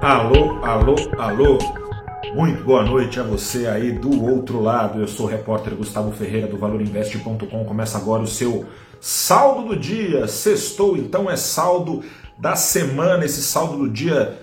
Alô, alô, alô. Muito boa noite a você aí do outro lado. Eu sou o repórter Gustavo Ferreira do ValorInvest.com. Começa agora o seu saldo do dia. Sextou, então é saldo da semana. Esse saldo do dia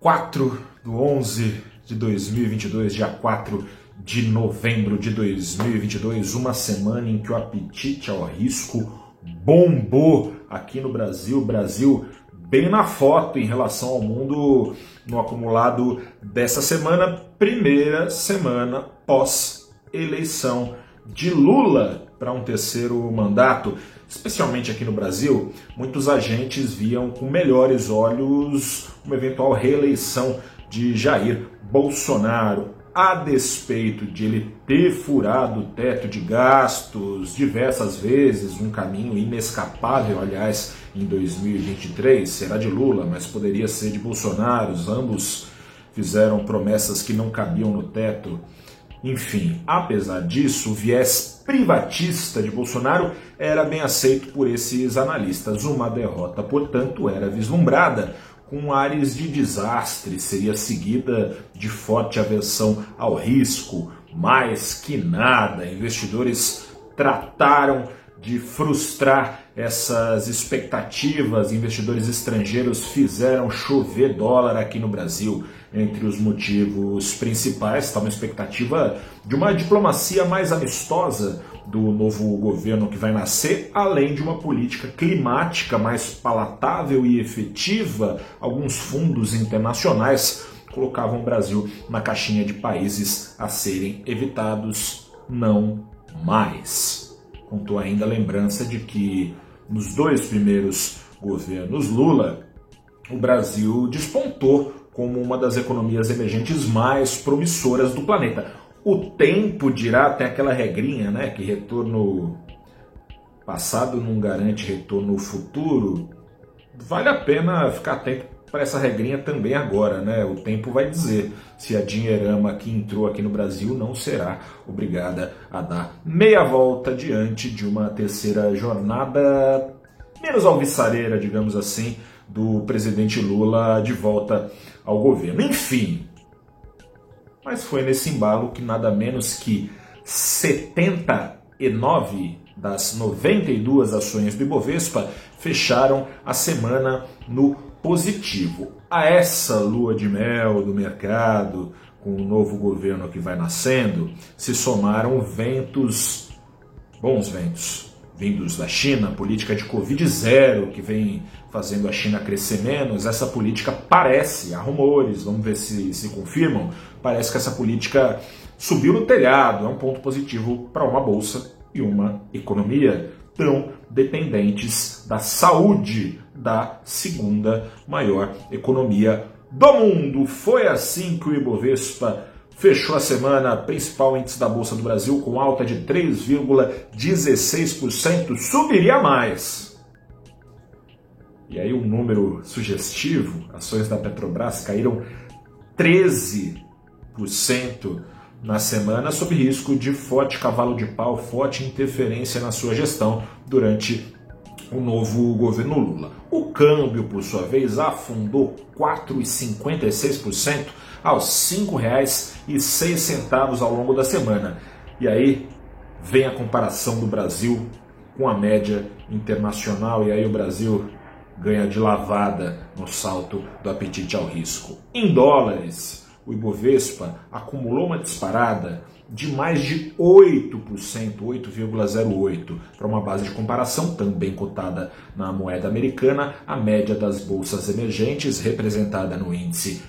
04 do 11 de 2022, dia 4 de novembro de 2022. Uma semana em que o apetite ao risco bombou aqui no Brasil. Brasil bem na foto em relação ao mundo no acumulado dessa semana, primeira semana pós-eleição de Lula para um terceiro mandato. Especialmente aqui no Brasil, muitos agentes viam com melhores olhos uma eventual reeleição de Jair Bolsonaro a despeito de ele ter furado o teto de gastos diversas vezes, um caminho inescapável, aliás, em 2023, será de Lula, mas poderia ser de Bolsonaro, ambos fizeram promessas que não cabiam no teto. Enfim, apesar disso, o viés privatista de Bolsonaro era bem aceito por esses analistas. Uma derrota, portanto, era vislumbrada com ares de desastre, seria seguida de forte aversão ao risco, mais que nada. Investidores trataram de frustrar essas expectativas. Investidores estrangeiros fizeram chover dólar aqui no Brasil. Entre os motivos principais está uma expectativa de uma diplomacia mais amistosa do novo governo que vai nascer, além de uma política climática mais palatável e efetiva. Alguns fundos internacionais colocavam o Brasil na caixinha de países a serem evitados, não mais. Contou ainda a lembrança de que nos dois primeiros governos Lula, o Brasil despontou como uma das economias emergentes mais promissoras do planeta. O tempo dirá, tem aquela regrinha, né, que retorno passado não garante retorno futuro. Vale a pena ficar atento para essa regrinha também agora, né? O tempo vai dizer se a dinheirama que entrou aqui no Brasil não será obrigada a dar meia volta diante de uma terceira jornada menos alvissareira, digamos assim, do presidente Lula de volta ao governo. Enfim, mas foi nesse embalo que nada menos que 79 das 92 ações do Ibovespa fecharam a semana no positivo. A essa lua de mel do mercado, com o novo governo que vai nascendo, se somaram ventos, bons ventos, vindos da China, política de Covid zero, que vem fazendo a China crescer menos, essa política parece, há rumores, vamos ver se se confirmam, parece que essa política subiu no telhado, é um ponto positivo para uma bolsa e uma economia tão dependentes da saúde da segunda maior economia do mundo. Foi assim que o Ibovespa fechou a semana, principal índice da Bolsa do Brasil, com alta de 3,16%, subiria mais. E aí um número sugestivo, ações da Petrobras caíram 13% na semana, sob risco de forte cavalo de pau, forte interferência na sua gestão durante o novo governo Lula. O câmbio, por sua vez, afundou 4,56% aos R$ 5,06 ao longo da semana. E aí vem a comparação do Brasil com a média internacional, e aí o Brasil ganha de lavada no salto do apetite ao risco. Em dólares, o Ibovespa acumulou uma disparada de mais de 8%, 8,08%, para uma base de comparação também cotada na moeda americana, a média das bolsas emergentes, representada no índice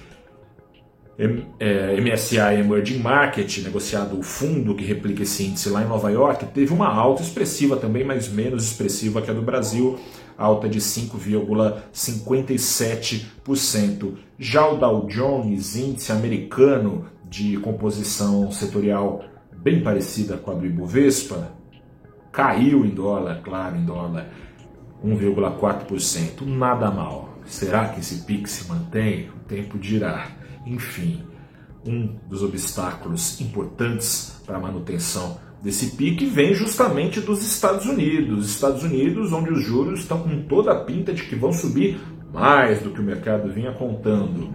MSCI é, Emerging Market, negociado o fundo que replica esse índice lá em Nova York, teve uma alta expressiva também, mas menos expressiva que a do Brasil, alta de 5,57%. Já o Dow Jones, índice americano de composição setorial bem parecida com a do Ibovespa, caiu em dólar, claro, em dólar, 1,4%. Nada mal. Será que esse PIX se mantém? O tempo dirá. Enfim, um dos obstáculos importantes para a manutenção desse pique vem justamente dos Estados Unidos. Estados Unidos, onde os juros estão com toda a pinta de que vão subir mais do que o mercado vinha contando.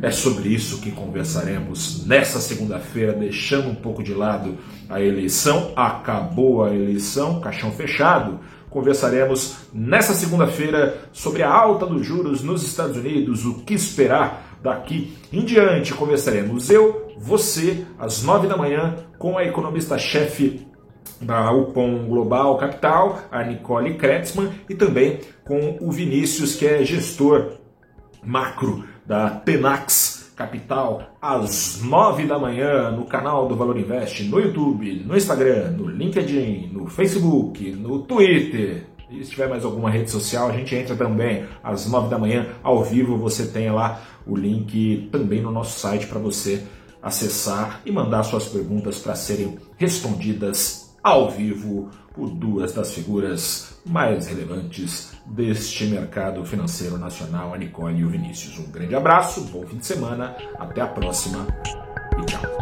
É sobre isso que conversaremos nessa segunda-feira, deixando um pouco de lado a eleição. Acabou a eleição, caixão fechado. Conversaremos nessa segunda-feira sobre a alta dos juros nos Estados Unidos, o que esperar daqui em diante. Conversaremos eu, você, às nove da manhã, com a economista-chefe da UPOM Global Capital, a Nicole Kretzmann, e também com o Vinícius, que é gestor macro da Tenax Capital, às 9 da manhã, no canal do Valor Invest, no YouTube, no Instagram, no LinkedIn, no Facebook, no Twitter. E se tiver mais alguma rede social, a gente entra também às 9 da manhã, ao vivo. Você tem lá o link também no nosso site para você acessar e mandar suas perguntas para serem respondidas ao vivo por duas das figuras mais relevantes deste mercado financeiro nacional, a Nicole e o Vinícius. Um grande abraço, bom fim de semana, até a próxima e tchau.